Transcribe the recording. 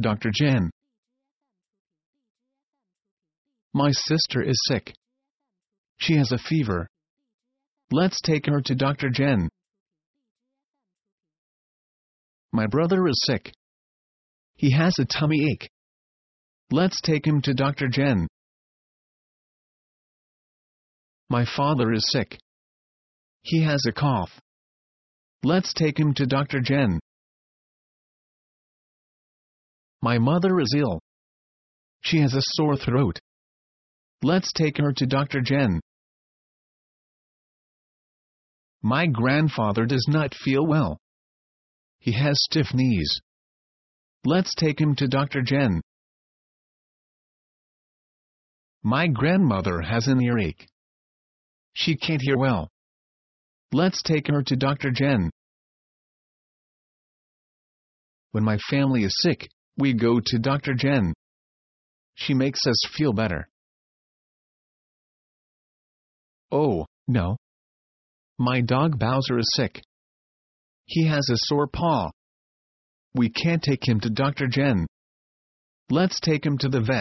Dr. Jen. My sister is sick. She has a fever. Let's take her to Dr. Jen. My brother is sick. He has a tummy ache. Let's take him to Dr. Jen. My father is sick. He has a cough. Let's take him to Dr. Jen. My mother is ill. She has a sore throat. Let's take her to Dr. Jen. My grandfather does not feel well. He has stiff knees. Let's take him to Dr. Jen. My grandmother has an earache. She can't hear well. Let's take her to Dr. Jen. When my family is sick, we go to Dr. Jen. She makes us feel better. Oh, no. My dog Bowser is sick. He has a sore paw. We can't take him to Dr. Jen. Let's take him to the vet.